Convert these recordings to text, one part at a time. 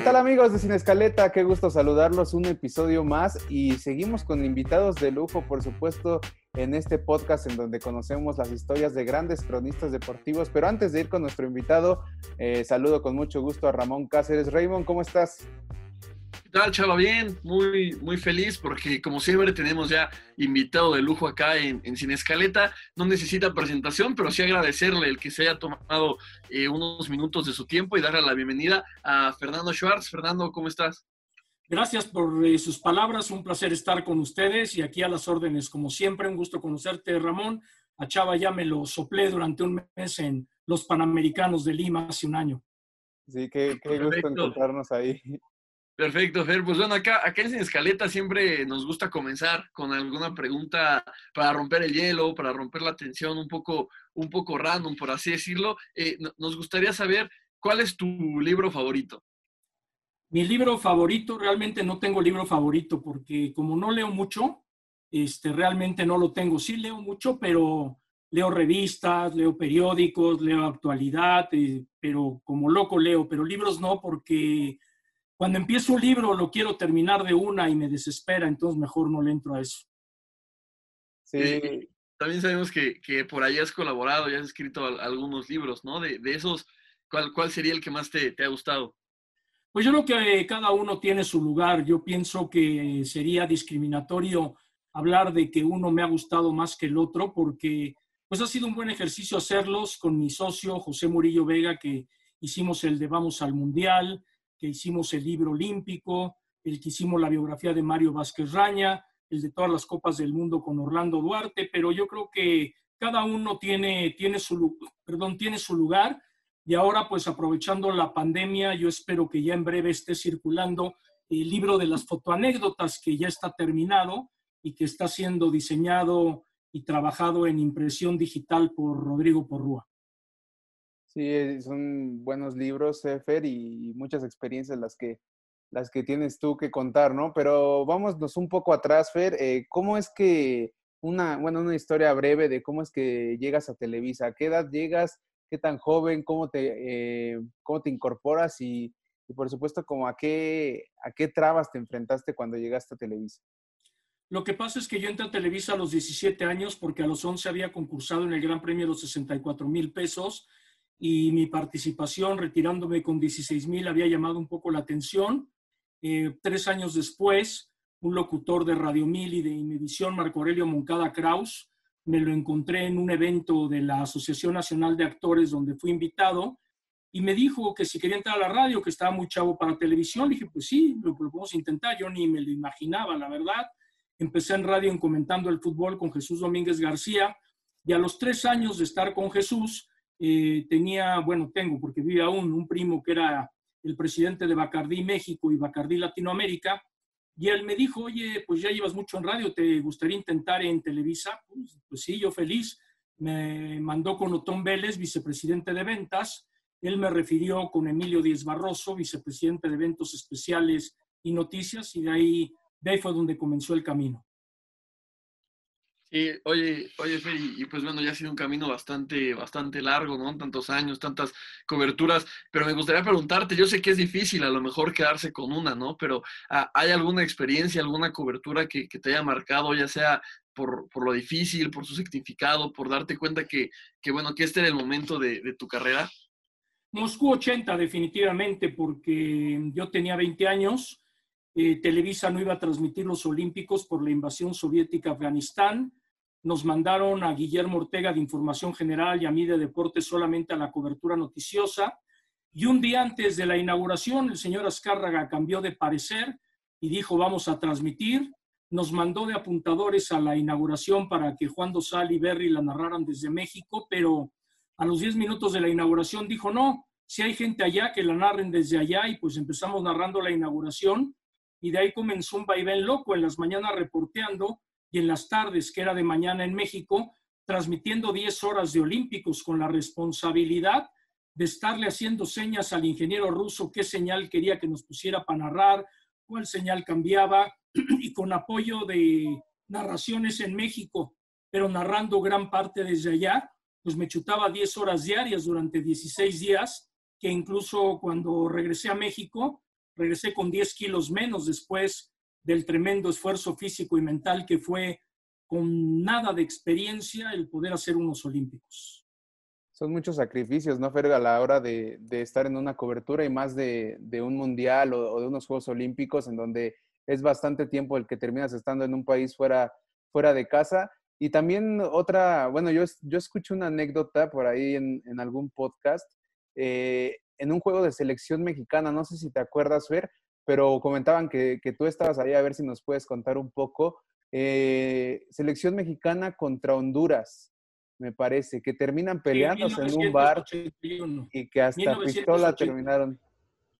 ¿Qué tal amigos de Sin Escaleta? Qué gusto saludarlos un episodio más y seguimos con invitados de lujo, por supuesto, en este podcast en donde conocemos las historias de grandes cronistas deportivos. Pero antes de ir con nuestro invitado, eh, saludo con mucho gusto a Ramón Cáceres. Raymond, ¿cómo estás? ¿Qué tal, Chava? Bien, muy, muy feliz porque como siempre tenemos ya invitado de lujo acá en, en Sin Escaleta. No necesita presentación, pero sí agradecerle el que se haya tomado eh, unos minutos de su tiempo y darle la bienvenida a Fernando Schwartz. Fernando, ¿cómo estás? Gracias por eh, sus palabras, un placer estar con ustedes y aquí a las órdenes, como siempre, un gusto conocerte, Ramón. A Chava ya me lo soplé durante un mes en los Panamericanos de Lima hace un año. Sí, qué, qué gusto encontrarnos ahí. Perfecto, Fer. Pues bueno, acá, acá en Escaleta siempre nos gusta comenzar con alguna pregunta para romper el hielo, para romper la tensión, un poco, un poco random, por así decirlo. Eh, nos gustaría saber cuál es tu libro favorito. Mi libro favorito, realmente no tengo libro favorito, porque como no leo mucho, este, realmente no lo tengo. Sí leo mucho, pero leo revistas, leo periódicos, leo actualidad, eh, pero como loco leo, pero libros no, porque cuando empiezo un libro lo quiero terminar de una y me desespera, entonces mejor no le entro a eso. Sí. también sabemos que, que, por ahí has colaborado y has escrito algunos libros, ¿no? De, de esos, ¿cuál, ¿cuál, sería el que más te, te, ha gustado? Pues yo creo que cada uno tiene su lugar. Yo pienso que sería discriminatorio hablar de que uno me ha gustado más que el otro, porque pues ha sido un buen ejercicio hacerlos con mi socio José Murillo Vega, que hicimos el de Vamos al Mundial, que hicimos el libro olímpico, el que hicimos la biografía de Mario Vázquez Raña, el de todas las copas del mundo con Orlando Duarte, pero yo creo que cada uno tiene, tiene, su, perdón, tiene su lugar y ahora pues aprovechando la pandemia, yo espero que ya en breve esté circulando el libro de las fotoanécdotas que ya está terminado y que está siendo diseñado y trabajado en impresión digital por Rodrigo Porrúa. Sí, eh, son buenos libros, Fer, y muchas experiencias las que, las que tienes tú que contar, ¿no? Pero vámonos un poco atrás, Fer. Eh, ¿Cómo es que una, bueno, una historia breve de cómo es que llegas a Televisa? ¿A qué edad llegas? ¿Qué tan joven? ¿Cómo te, eh, cómo te incorporas? Y, y, por supuesto, como a qué, a qué trabas te enfrentaste cuando llegaste a Televisa. Lo que pasa es que yo entré a Televisa a los 17 años porque a los 11 había concursado en el Gran Premio de los 64 mil pesos y mi participación retirándome con 16 mil había llamado un poco la atención. Eh, tres años después, un locutor de Radio Mil y de Imevisión, Marco Aurelio Moncada Kraus, me lo encontré en un evento de la Asociación Nacional de Actores donde fui invitado y me dijo que si quería entrar a la radio, que estaba muy chavo para televisión. Le dije, pues sí, lo, lo podemos intentar. Yo ni me lo imaginaba, la verdad. Empecé en radio en comentando el fútbol con Jesús Domínguez García y a los tres años de estar con Jesús, eh, tenía, bueno, tengo, porque vive aún, un primo que era el presidente de Bacardí México y Bacardí Latinoamérica, y él me dijo, oye, pues ya llevas mucho en radio, ¿te gustaría intentar en Televisa? Pues, pues sí, yo feliz. Me mandó con Otón Vélez, vicepresidente de ventas. Él me refirió con Emilio Díez Barroso, vicepresidente de eventos especiales y noticias, y de ahí, de ahí fue donde comenzó el camino. Sí, oye, oye, Fer, y, pues bueno, ya ha sido un camino bastante, bastante largo, ¿no? Tantos años, tantas coberturas, pero me gustaría preguntarte, yo sé que es difícil a lo mejor quedarse con una, ¿no? Pero ¿hay alguna experiencia, alguna cobertura que, que te haya marcado, ya sea por, por, lo difícil, por su significado, por darte cuenta que, que bueno, que este era el momento de, de tu carrera? Moscú 80, definitivamente, porque yo tenía 20 años, eh, Televisa no iba a transmitir los Olímpicos por la invasión soviética a Afganistán, nos mandaron a Guillermo Ortega de Información General y a mí de Deportes solamente a la cobertura noticiosa. Y un día antes de la inauguración, el señor Azcárraga cambió de parecer y dijo, vamos a transmitir. Nos mandó de apuntadores a la inauguración para que Juan Dosal y Berry la narraran desde México, pero a los 10 minutos de la inauguración dijo, no, si hay gente allá, que la narren desde allá, y pues empezamos narrando la inauguración, y de ahí comenzó un vaivén loco en las mañanas reporteando, y en las tardes, que era de mañana en México, transmitiendo 10 horas de Olímpicos con la responsabilidad de estarle haciendo señas al ingeniero ruso qué señal quería que nos pusiera para narrar, cuál señal cambiaba y con apoyo de narraciones en México, pero narrando gran parte desde allá, pues me chutaba 10 horas diarias durante 16 días, que incluso cuando regresé a México, regresé con 10 kilos menos después del tremendo esfuerzo físico y mental que fue con nada de experiencia el poder hacer unos olímpicos. Son muchos sacrificios, ¿no, Ferga, a la hora de, estar en una cobertura y más de, un mundial o, de unos Juegos Olímpicos en donde es bastante tiempo el que terminas estando en un país fuera, fuera de casa. Y también otra, bueno, yo, yo escuché una anécdota por ahí en, algún podcast, eh, en un juego de selección mexicana, no sé si te acuerdas, Fer, pero comentaban que, que tú estabas ahí, a ver si nos puedes contar un poco. Eh, selección mexicana contra Honduras, me parece, que terminan peleándose en un bar y que hasta pistola terminaron.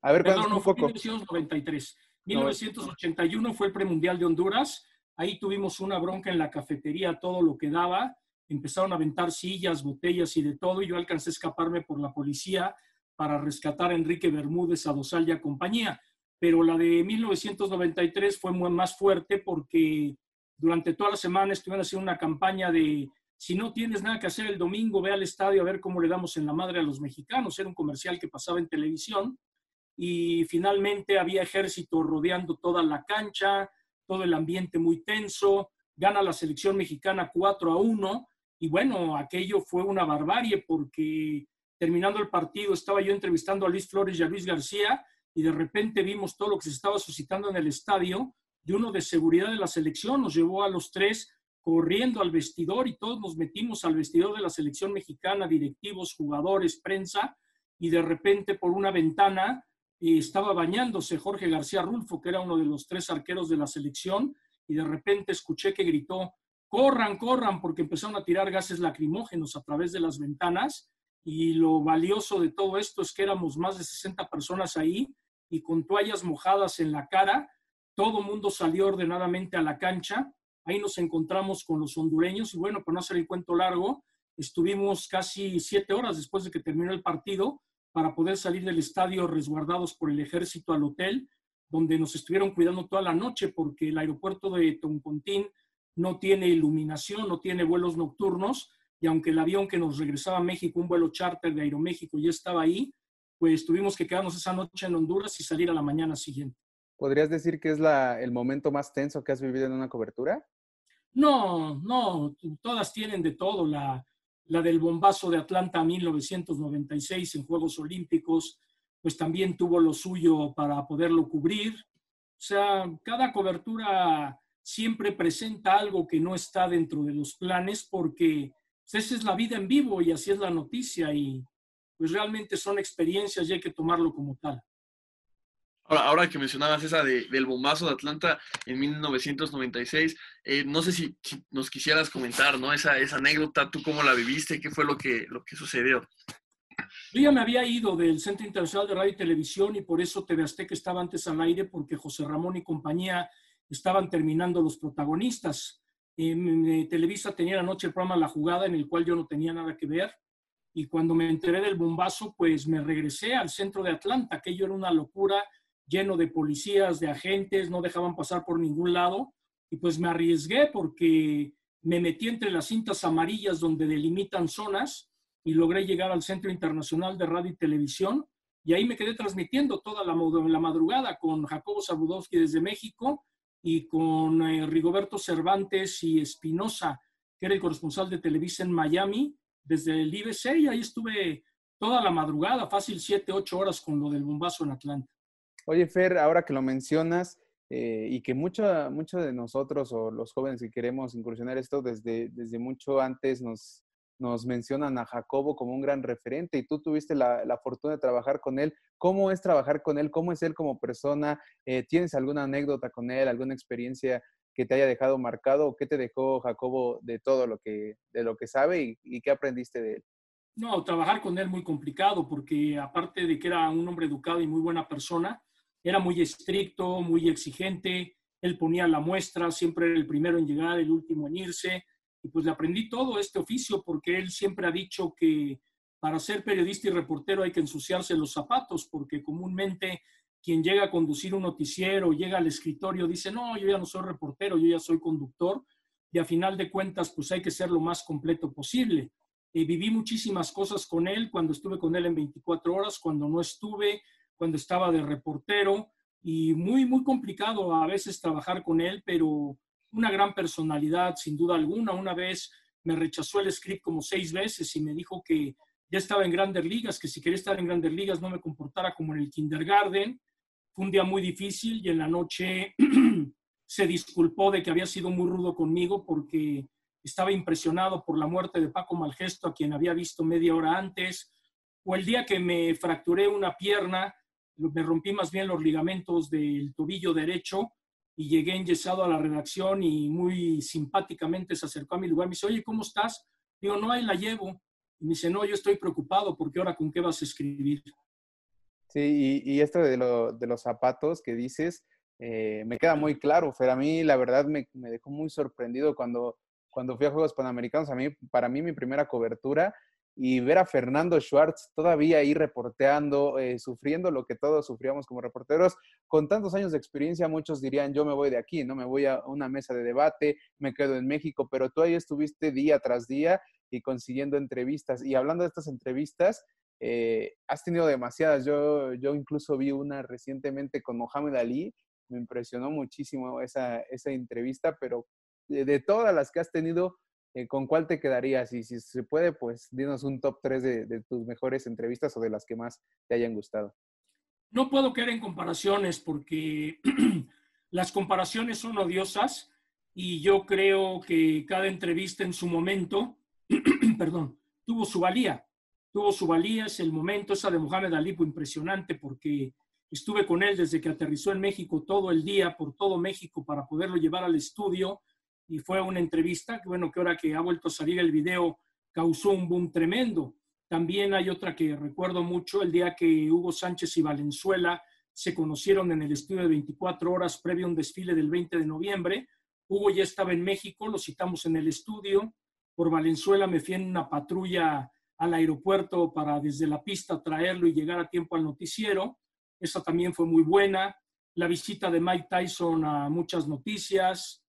A ver, Perdón, no, fue 1993. 1981 fue el premundial de Honduras. Ahí tuvimos una bronca en la cafetería, todo lo que daba. Empezaron a aventar sillas, botellas y de todo. Y yo alcancé a escaparme por la policía para rescatar a Enrique Bermúdez, a Dosal y a compañía. Pero la de 1993 fue más fuerte porque durante toda la semana estuvieron haciendo una campaña de si no tienes nada que hacer el domingo, ve al estadio a ver cómo le damos en la madre a los mexicanos. Era un comercial que pasaba en televisión y finalmente había ejército rodeando toda la cancha, todo el ambiente muy tenso. Gana la selección mexicana 4 a 1 y bueno, aquello fue una barbarie porque terminando el partido estaba yo entrevistando a Luis Flores y a Luis García y de repente vimos todo lo que se estaba suscitando en el estadio de uno de seguridad de la selección, nos llevó a los tres corriendo al vestidor y todos nos metimos al vestidor de la selección mexicana, directivos, jugadores, prensa, y de repente por una ventana eh, estaba bañándose Jorge García Rulfo, que era uno de los tres arqueros de la selección, y de repente escuché que gritó, corran, corran, porque empezaron a tirar gases lacrimógenos a través de las ventanas, y lo valioso de todo esto es que éramos más de 60 personas ahí, y con toallas mojadas en la cara, todo mundo salió ordenadamente a la cancha, ahí nos encontramos con los hondureños y bueno, por no hacer el cuento largo, estuvimos casi siete horas después de que terminó el partido para poder salir del estadio resguardados por el ejército al hotel, donde nos estuvieron cuidando toda la noche porque el aeropuerto de Toncontín no tiene iluminación, no tiene vuelos nocturnos y aunque el avión que nos regresaba a México, un vuelo charter de Aeroméxico, ya estaba ahí, pues tuvimos que quedarnos esa noche en Honduras y salir a la mañana siguiente. ¿Podrías decir que es la, el momento más tenso que has vivido en una cobertura? No, no, todas tienen de todo. La, la del bombazo de Atlanta 1996 en Juegos Olímpicos, pues también tuvo lo suyo para poderlo cubrir. O sea, cada cobertura siempre presenta algo que no está dentro de los planes porque pues, esa es la vida en vivo y así es la noticia y pues realmente son experiencias y hay que tomarlo como tal. Ahora, que mencionabas esa del bombazo de Atlanta en 1996, eh, no sé si, nos quisieras comentar, ¿no? Esa, esa anécdota, ¿tú cómo la viviste? ¿Qué fue lo que, lo que sucedió? Yo ya me había ido del Centro Internacional de Radio y Televisión y por eso TV que estaba antes al aire porque José Ramón y compañía estaban terminando los protagonistas. En Televisa tenía la noche el programa La Jugada en el cual yo no tenía nada que ver y cuando me enteré del bombazo pues me regresé al centro de Atlanta, aquello era una locura lleno de policías, de agentes, no dejaban pasar por ningún lado. Y pues me arriesgué porque me metí entre las cintas amarillas donde delimitan zonas y logré llegar al Centro Internacional de Radio y Televisión. Y ahí me quedé transmitiendo toda la, la madrugada con Jacobo Sabudowski desde México y con eh, Rigoberto Cervantes y Espinosa, que era el corresponsal de Televisa en Miami, desde el IBC. Y ahí estuve toda la madrugada, fácil siete, ocho horas con lo del bombazo en Atlanta. Oye, Fer, ahora que lo mencionas eh, y que muchos mucho de nosotros o los jóvenes que queremos incursionar esto desde, desde mucho antes nos, nos mencionan a Jacobo como un gran referente y tú tuviste la, la, fortuna de trabajar con él. ¿Cómo es trabajar con él? ¿Cómo es él como persona? Eh, ¿Tienes alguna anécdota con él, alguna experiencia que te haya dejado marcado? ¿Qué te dejó Jacobo de todo lo que, de lo que sabe y, y qué aprendiste de él? No, trabajar con él muy complicado porque aparte de que era un hombre educado y muy buena persona, era muy estricto, muy exigente, él ponía la muestra, siempre el primero en llegar, el último en irse, y pues le aprendí todo este oficio porque él siempre ha dicho que para ser periodista y reportero hay que ensuciarse los zapatos, porque comúnmente quien llega a conducir un noticiero, llega al escritorio, dice, no, yo ya no soy reportero, yo ya soy conductor, y a final de cuentas, pues hay que ser lo más completo posible. Y viví muchísimas cosas con él cuando estuve con él en 24 horas, cuando no estuve, cuando estaba de reportero, y muy, muy complicado a veces trabajar con él, pero una gran personalidad, sin duda alguna. Una vez me rechazó el script como seis veces y me dijo que ya estaba en grandes ligas, que si quería estar en grandes ligas no me comportara como en el kindergarten. Fue un día muy difícil y en la noche se disculpó de que había sido muy rudo conmigo porque estaba impresionado por la muerte de Paco Malgesto, a quien había visto media hora antes, o el día que me fracturé una pierna, me rompí más bien los ligamentos del tobillo derecho y llegué enyesado a la redacción y muy simpáticamente se acercó a mi lugar. Me dice, oye, ¿cómo estás? Digo, no, ahí la llevo. Y me dice, no, yo estoy preocupado porque ahora con qué vas a escribir. Sí, y, esto de, los zapatos que dices, eh, me queda muy claro, Fer. A mí, la verdad, me, me, dejó muy sorprendido cuando, cuando fui a Juegos Panamericanos. A mí, para mí, mi primera cobertura y ver a Fernando Schwartz todavía ahí reporteando, eh, sufriendo lo que todos sufríamos como reporteros, con tantos años de experiencia, muchos dirían, yo me voy de aquí, no me voy a una mesa de debate, me quedo en México, pero tú ahí estuviste día tras día y consiguiendo entrevistas. Y hablando de estas entrevistas, eh, has tenido demasiadas. Yo, yo incluso vi una recientemente con Mohamed Ali, me impresionó muchísimo esa, esa entrevista, pero de todas las que has tenido, eh, ¿con cuál te quedarías? Y si se puede, pues dinos un top 3 de, tus mejores entrevistas o de las que más te hayan gustado. No puedo caer en comparaciones porque las comparaciones son odiosas y yo creo que cada entrevista en su momento, perdón, tuvo su valía. Tuvo su valía, es el momento, esa de Mohamed Ali fue impresionante porque estuve con él desde que aterrizó en México todo el día, por todo México, para poderlo llevar al estudio y fue una entrevista que, bueno, que ahora que ha vuelto a salir el video, causó un boom tremendo. También hay otra que recuerdo mucho, el día que Hugo Sánchez y Valenzuela se conocieron en el estudio de 24 horas previo a un desfile del 20 de noviembre. Hugo ya estaba en México, lo citamos en el estudio. Por Valenzuela me fui en una patrulla al aeropuerto para desde la pista traerlo y llegar a tiempo al noticiero. Esa también fue muy buena. La visita de Mike Tyson a muchas noticias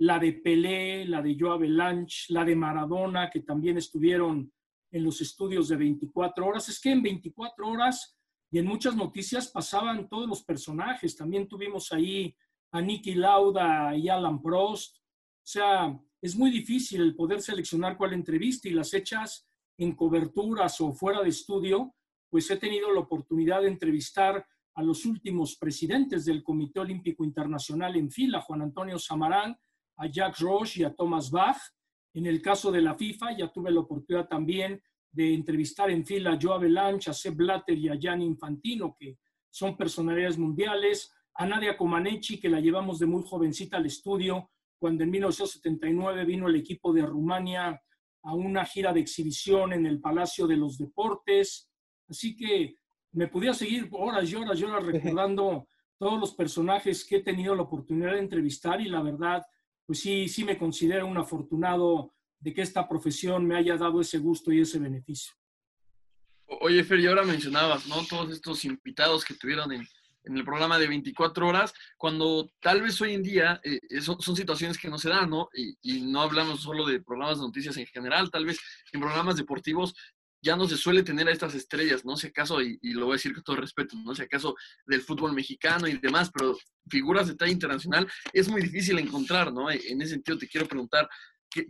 la de Pelé, la de Joe Avalanche, la de Maradona, que también estuvieron en los estudios de 24 horas. Es que en 24 horas y en muchas noticias pasaban todos los personajes. También tuvimos ahí a Nicky Lauda y Alan Prost. O sea, es muy difícil el poder seleccionar cuál entrevista y las hechas en coberturas o fuera de estudio, pues he tenido la oportunidad de entrevistar a los últimos presidentes del Comité Olímpico Internacional en fila, Juan Antonio Samarán, a Jack Roche y a Thomas Bach. En el caso de la FIFA, ya tuve la oportunidad también de entrevistar en fila a Joe Avalanche, a Seb Blatter y a Gianni Infantino, que son personalidades mundiales, a Nadia Comaneci, que la llevamos de muy jovencita al estudio, cuando en 1979 vino el equipo de Rumania a una gira de exhibición en el Palacio de los Deportes. Así que me podía seguir horas y horas y horas recordando todos los personajes que he tenido la oportunidad de entrevistar y la verdad pues sí, sí me considero un afortunado de que esta profesión me haya dado ese gusto y ese beneficio. Oye, Fer, y ahora mencionabas, ¿no? Todos estos invitados que tuvieron en, el programa de 24 horas, cuando tal vez hoy en día eh, son, situaciones que no se dan, ¿no? Y, no hablamos solo de programas de noticias en general, tal vez en programas deportivos ya no se suele tener a estas estrellas, ¿no? Si acaso, y, lo voy a decir con todo respeto, ¿no? Si acaso del fútbol mexicano y demás, pero figuras de talla internacional es muy difícil encontrar, ¿no? En ese sentido te quiero preguntar,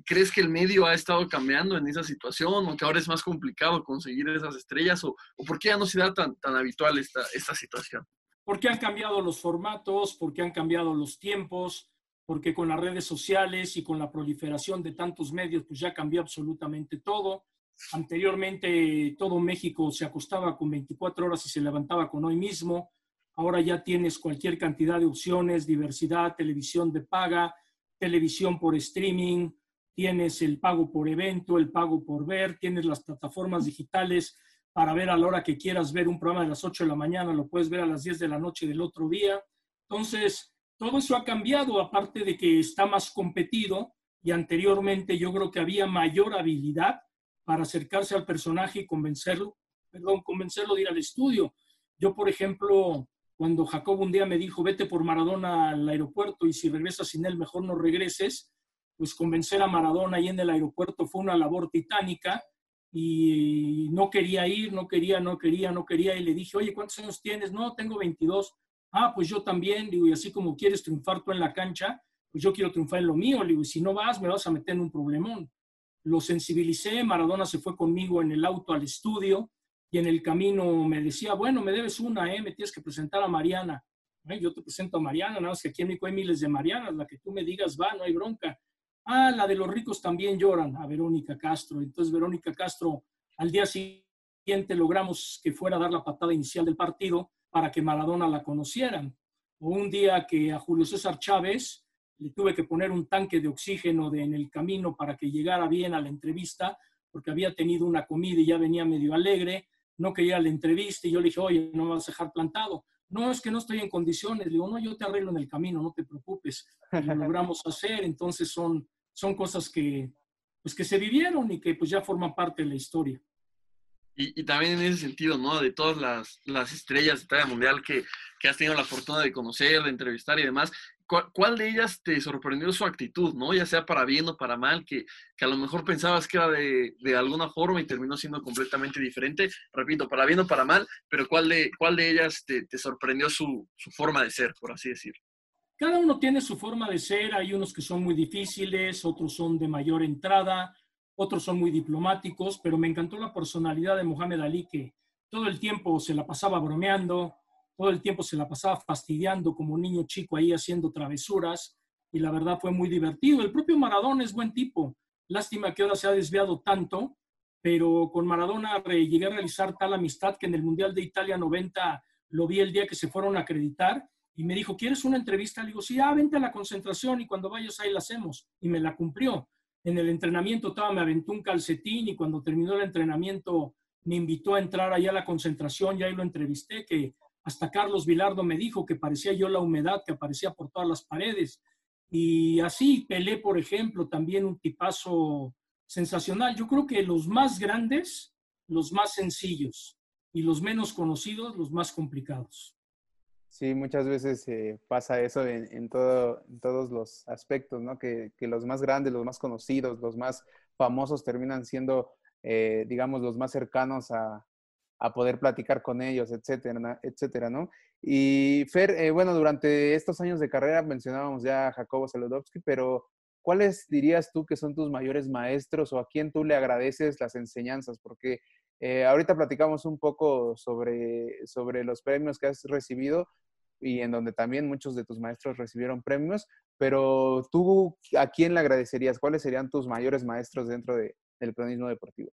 ¿crees que el medio ha estado cambiando en esa situación o que ahora es más complicado conseguir esas estrellas o, por qué ya no se da tan, tan habitual esta, esta situación? Porque han cambiado los formatos, porque han cambiado los tiempos, porque con las redes sociales y con la proliferación de tantos medios, pues ya cambió absolutamente todo Anteriormente todo México se acostaba con 24 horas y se levantaba con hoy mismo. Ahora ya tienes cualquier cantidad de opciones, diversidad, televisión de paga, televisión por streaming, tienes el pago por evento, el pago por ver, tienes las plataformas digitales para ver a la hora que quieras ver un programa de las 8 de la mañana, lo puedes ver a las 10 de la noche del otro día. Entonces, todo eso ha cambiado, aparte de que está más competido y anteriormente yo creo que había mayor habilidad para acercarse al personaje y convencerlo, perdón, convencerlo de ir al estudio. Yo, por ejemplo, cuando Jacob un día me dijo, vete por Maradona al aeropuerto y si regresas sin él, mejor no regreses, pues convencer a Maradona ahí en el aeropuerto fue una labor titánica y no quería ir, no quería, no quería, no quería y le dije, oye, ¿cuántos años tienes? No, tengo 22. Ah, pues yo también, digo, y así como quieres triunfar tú en la cancha, pues yo quiero triunfar en lo mío, digo, y si no vas, me vas a meter en un problemón. Lo sensibilicé, Maradona se fue conmigo en el auto al estudio y en el camino me decía, bueno, me debes una, ¿eh? me tienes que presentar a Mariana. Yo te presento a Mariana, nada más que aquí en México hay miles de Marianas, la que tú me digas va, no hay bronca. Ah, la de los ricos también lloran, a Verónica Castro. Entonces, Verónica Castro, al día siguiente logramos que fuera a dar la patada inicial del partido para que Maradona la conocieran. O un día que a Julio César Chávez le tuve que poner un tanque de oxígeno de, en el camino para que llegara bien a la entrevista, porque había tenido una comida y ya venía medio alegre, no quería la entrevista y yo le dije, oye, no me vas a dejar plantado. No, es que no estoy en condiciones. Le digo, no, yo te arreglo en el camino, no te preocupes. Y lo logramos hacer. Entonces son, son cosas que, pues, que se vivieron y que pues ya forman parte de la historia. Y, también en ese sentido, ¿no? De todas las, las estrellas de talla mundial que, que, has tenido la fortuna de conocer, de entrevistar y demás, ¿cuál, de ellas te sorprendió su actitud, ¿no? Ya sea para bien o para mal, que, que a lo mejor pensabas que era de, de, alguna forma y terminó siendo completamente diferente. Repito, para bien o para mal, pero ¿cuál de, cuál de ellas te, te sorprendió su, su forma de ser, por así decirlo? Cada uno tiene su forma de ser, hay unos que son muy difíciles, otros son de mayor entrada, otros son muy diplomáticos, pero me encantó la personalidad de Mohamed Ali, que todo el tiempo se la pasaba bromeando, todo el tiempo se la pasaba fastidiando como niño chico ahí haciendo travesuras, y la verdad fue muy divertido. El propio Maradona es buen tipo, lástima que ahora se ha desviado tanto, pero con Maradona llegué a realizar tal amistad que en el Mundial de Italia 90 lo vi el día que se fueron a acreditar y me dijo, ¿quieres una entrevista? Le digo, sí, ah, vente a la concentración y cuando vayas ahí la hacemos. Y me la cumplió en el entrenamiento estaba, me aventó un calcetín y cuando terminó el entrenamiento me invitó a entrar allá a la concentración y ahí lo entrevisté, que hasta Carlos Vilardo me dijo que parecía yo la humedad que aparecía por todas las paredes. Y así, Pelé, por ejemplo, también un tipazo sensacional. Yo creo que los más grandes, los más sencillos y los menos conocidos, los más complicados. Sí, muchas veces eh, pasa eso en, todo, en, todos los aspectos, ¿no? Que, los más grandes, los más conocidos, los más famosos terminan siendo, eh, digamos, los más cercanos a, poder platicar con ellos, etcétera, etcétera, ¿no? Y Fer, eh, bueno, durante estos años de carrera mencionábamos ya a Jacobo Saludowski, pero ¿cuáles dirías tú que son tus mayores maestros o a quién tú le agradeces las enseñanzas? Porque ahorita platicamos un poco sobre, sobre los premios que has recibido, y en donde también muchos de tus maestros recibieron premios, pero tú, ¿a quién le agradecerías? ¿Cuáles serían tus mayores maestros dentro de, del cronismo deportivo?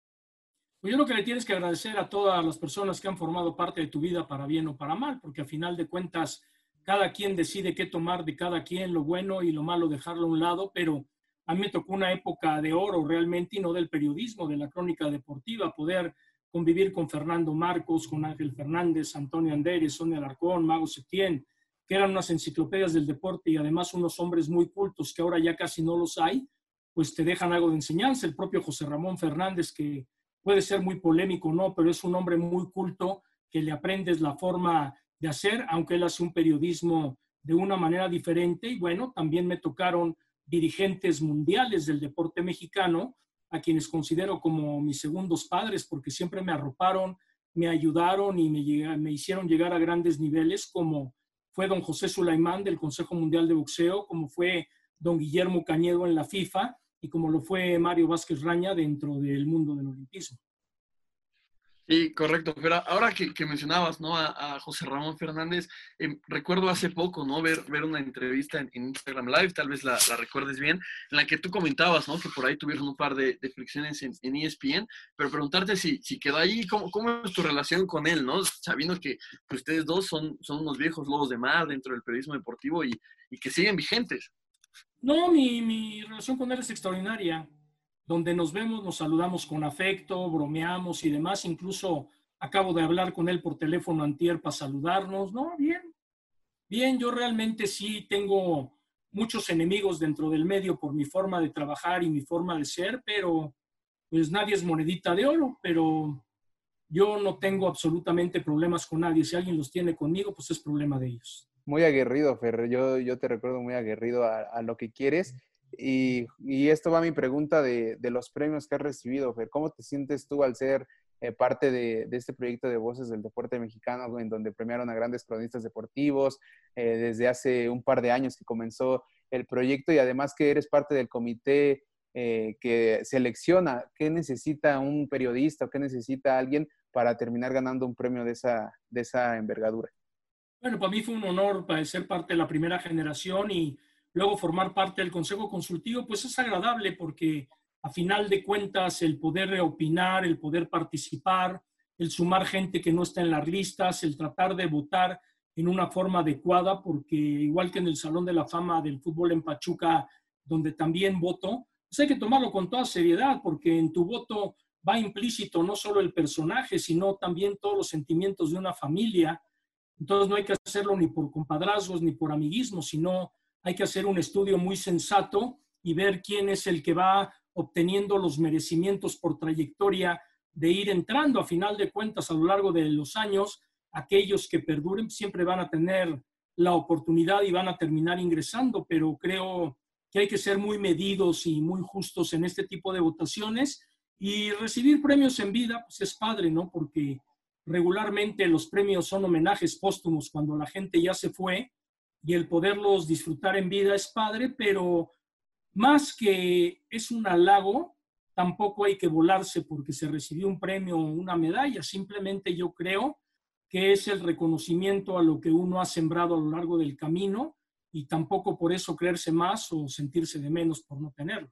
Pues yo lo que le tienes que agradecer a todas las personas que han formado parte de tu vida para bien o para mal, porque a final de cuentas cada quien decide qué tomar de cada quien, lo bueno y lo malo dejarlo a un lado, pero a mí me tocó una época de oro realmente y no del periodismo, de la crónica deportiva, poder convivir con Fernando Marcos, con Ángel Fernández, Antonio Anderes, Sonia Alarcón, Mago Setién, que eran unas enciclopedias del deporte y además unos hombres muy cultos que ahora ya casi no los hay, pues te dejan algo de enseñanza. El propio José Ramón Fernández, que puede ser muy polémico, ¿no? Pero es un hombre muy culto que le aprendes la forma de hacer, aunque él hace un periodismo de una manera diferente. Y bueno, también me tocaron dirigentes mundiales del deporte mexicano a quienes considero como mis segundos padres, porque siempre me arroparon, me ayudaron y me, me hicieron llegar a grandes niveles, como fue don José Sulaimán del Consejo Mundial de Boxeo, como fue don Guillermo Cañedo en la FIFA y como lo fue Mario Vázquez Raña dentro del mundo del olimpismo. Sí, correcto. Pero ahora que, mencionabas, ¿no? A, José Ramón Fernández, em, recuerdo hace poco, ¿no? Ver, ver una entrevista en, Instagram Live, tal vez la, recuerdes bien, en la que tú comentabas, ¿no? Que por ahí tuvieron un par de, fricciones en, ESPN, e pero preguntarte si, si quedó ahí, ¿cómo, ¿cómo, es tu relación con él, ¿no? Sabiendo que ustedes dos son, son unos viejos lobos de mar dentro del periodismo deportivo y, y que siguen vigentes. No, mi, relación con él es extraordinaria donde nos vemos, nos saludamos con afecto, bromeamos y demás. Incluso acabo de hablar con él por teléfono antier para saludarnos. No, bien, bien, yo realmente sí tengo muchos enemigos dentro del medio por mi forma de trabajar y mi forma de ser, pero pues nadie es monedita de oro, pero yo no tengo absolutamente problemas con nadie. Si alguien los tiene conmigo, pues es problema de ellos. Muy aguerrido, Fer. Yo, yo te recuerdo muy aguerrido a, lo que quieres. Y, esto va a mi pregunta de, los premios que has recibido, Fer. ¿Cómo te sientes tú al ser eh, parte de, este proyecto de Voces del Deporte Mexicano, en donde premiaron a grandes cronistas deportivos eh, desde hace un par de años que comenzó el proyecto y además que eres parte del comité que selecciona qué necesita un periodista o qué necesita alguien para terminar ganando un premio de esa, de esa envergadura. Bueno, para mí fue un honor ser parte de la primera generación y luego formar parte del Consejo Consultivo, pues es agradable porque a final de cuentas el poder opinar, el poder participar, el sumar gente que no está en las listas, el tratar de votar en una forma adecuada, porque igual que en el Salón de la Fama del Fútbol en Pachuca, donde también voto, pues hay que tomarlo con toda seriedad, porque en tu voto va implícito no solo el personaje, sino también todos los sentimientos de una familia. Entonces no hay que hacerlo ni por compadrazgos ni por amiguismo, sino hay que hacer un estudio muy sensato y ver quién es el que va obteniendo los merecimientos por trayectoria de ir entrando a final de cuentas a lo largo de los años. Aquellos que perduren siempre van a tener la oportunidad y van a terminar ingresando, pero creo que hay que ser muy medidos y muy justos en este tipo de votaciones y recibir premios en vida, pues es padre, ¿no? Porque regularmente los premios son homenajes póstumos cuando la gente ya se fue y el poderlos disfrutar en vida es padre, pero más que es un halago, tampoco hay que volarse porque se recibió un premio o una medalla, simplemente yo creo que es el reconocimiento a lo que uno ha sembrado a lo largo del camino y tampoco por eso creerse más o sentirse de menos por no tenerlo.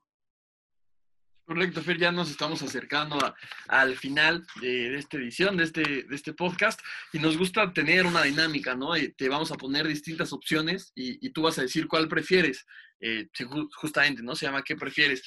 Correcto, Fer, ya nos estamos acercando al final de, esta edición, de este, de este podcast, y nos gusta tener una dinámica, ¿no? te vamos a poner distintas opciones y, tú vas a decir cuál prefieres, eh, justamente, ¿no? Se llama ¿qué prefieres?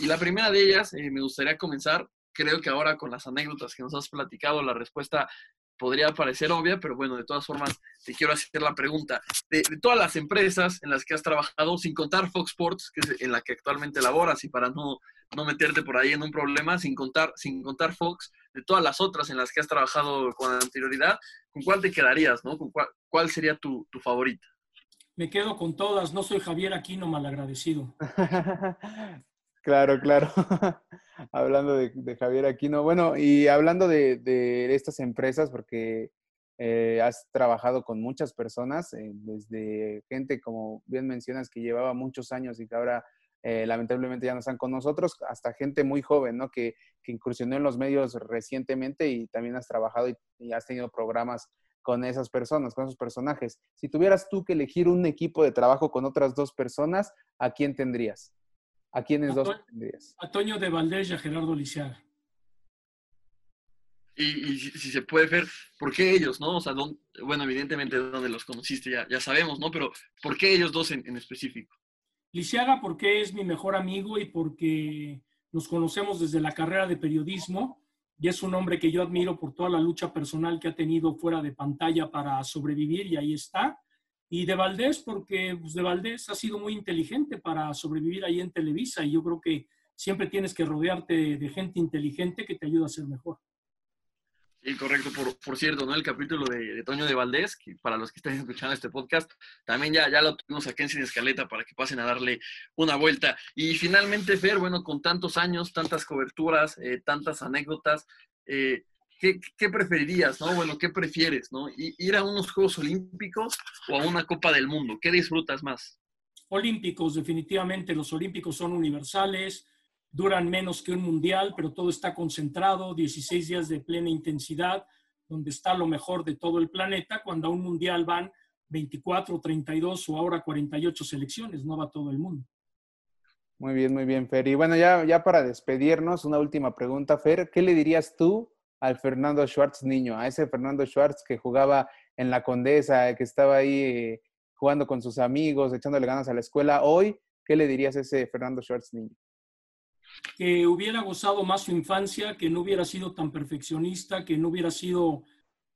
Y, la primera de ellas, eh, me gustaría comenzar, creo que ahora con las anécdotas que nos has platicado, la respuesta podría parecer obvia, pero bueno, de todas formas, te quiero hacer la pregunta. De, todas las empresas en las que has trabajado, sin contar Fox Sports, que es en la que actualmente laboras, y para no, no meterte por ahí en un problema, sin contar, sin contar Fox, de todas las otras en las que has trabajado con anterioridad, ¿con cuál te quedarías? ¿no? ¿Con cuál, sería tu, tu favorita? Me quedo con todas, no soy Javier Aquino malagradecido. Claro, claro. hablando de, Javier Aquino. Bueno, y hablando de, estas empresas, porque eh, has trabajado con muchas personas, eh, desde gente, como bien mencionas, que llevaba muchos años y que ahora eh, lamentablemente ya no están con nosotros, hasta gente muy joven, ¿no? Que, incursionó en los medios recientemente y también has trabajado y has tenido programas con esas personas, con esos personajes. Si tuvieras tú que elegir un equipo de trabajo con otras dos personas, ¿a quién tendrías? ¿A quiénes dos tendrías? A Toño de Valdés y a Gerardo Lisiaga. Y, si, se puede ver, ¿por qué ellos, no? O sea, bueno, evidentemente donde los conociste ya, ya sabemos, ¿no? Pero ¿por qué ellos dos en, específico? Lisiaga porque es mi mejor amigo y porque nos conocemos desde la carrera de periodismo y es un hombre que yo admiro por toda la lucha personal que ha tenido fuera de pantalla para sobrevivir y ahí está. Y de Valdés, porque pues, de Valdés ha sido muy inteligente para sobrevivir ahí en Televisa y yo creo que siempre tienes que rodearte de gente inteligente que te ayuda a ser mejor. Sí, correcto. Por, por cierto, ¿no? El capítulo de, Toño de Valdés, que para los que estén escuchando este podcast, también ya, ya lo tuvimos aquí en Sin Escaleta para que pasen a darle una vuelta. Y finalmente, Fer, bueno, con tantos años, tantas coberturas, eh, tantas anécdotas, eh, ¿qué, preferirías, no? Bueno, ¿qué prefieres, no? ¿Ir a unos Juegos Olímpicos o a una Copa del Mundo? ¿Qué disfrutas más? Olímpicos, definitivamente. Los Olímpicos son universales, duran menos que un mundial, pero todo está concentrado, 16 días de plena intensidad, donde está lo mejor de todo el planeta, cuando a un mundial van 24, 32 o ahora 48 selecciones, no va todo el mundo. Muy bien, muy bien, Fer. Y bueno, ya, ya para despedirnos, una última pregunta, Fer. ¿Qué le dirías tú al Fernando Schwartz niño, a ese Fernando Schwartz que jugaba en la Condesa, que estaba ahí eh, jugando con sus amigos, echándole ganas a la escuela. Hoy, ¿qué le dirías a ese Fernando Schwartz niño? Que hubiera gozado más su infancia, que no hubiera sido tan perfeccionista, que no hubiera sido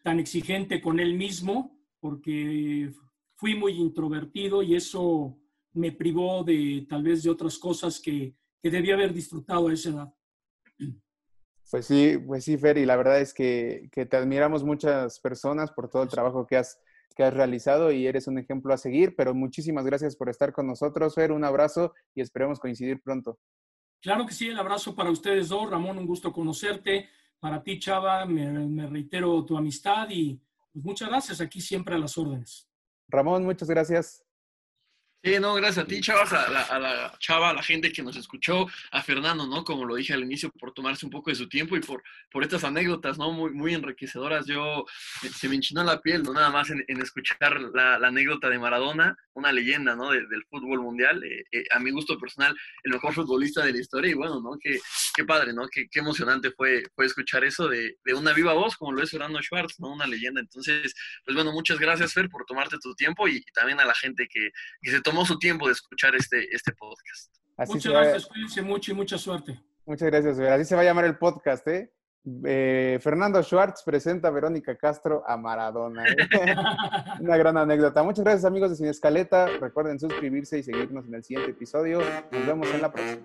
tan exigente con él mismo, porque fui muy introvertido y eso me privó de tal vez de otras cosas que, que debía haber disfrutado a esa edad. Pues sí, pues sí, Fer, y la verdad es que, te admiramos muchas personas por todo el trabajo que has, que has realizado y eres un ejemplo a seguir, pero muchísimas gracias por estar con nosotros, Fer, un abrazo y esperemos coincidir pronto. Claro que sí, el abrazo para ustedes dos, Ramón, un gusto conocerte. Para ti, Chava, me, reitero tu amistad y pues, muchas gracias. Aquí siempre a las órdenes. Ramón, muchas gracias. Sí, no, gracias a ti, chavas, a la, a la, chava, a la gente que nos escuchó, a Fernando, ¿no? Como lo dije al inicio, por tomarse un poco de su tiempo y por, por estas anécdotas, ¿no? Muy, muy enriquecedoras. Yo se me enchinó la piel, ¿no? Nada más en, escuchar la, anécdota de Maradona, una leyenda, ¿no? del fútbol mundial. Eh, eh, a mi gusto personal, el mejor futbolista de la historia y bueno, ¿no? Qué, qué padre, ¿no? Qué, qué emocionante fue, fue escuchar eso de, de, una viva voz, como lo es Fernando Schwartz, ¿no? Una leyenda. Entonces, pues bueno, muchas gracias, Fer, por tomarte tu tiempo y, también a la gente que, que se tomó su tiempo de escuchar este, este podcast. muchas gracias, cuídense mucho y mucha suerte. Muchas gracias, Así se va a llamar el podcast, ¿eh? eh Fernando Schwartz presenta a Verónica Castro a Maradona. ¿eh? Una gran anécdota. Muchas gracias, amigos de Sin Escaleta. Recuerden suscribirse y seguirnos en el siguiente episodio. Nos vemos en la próxima.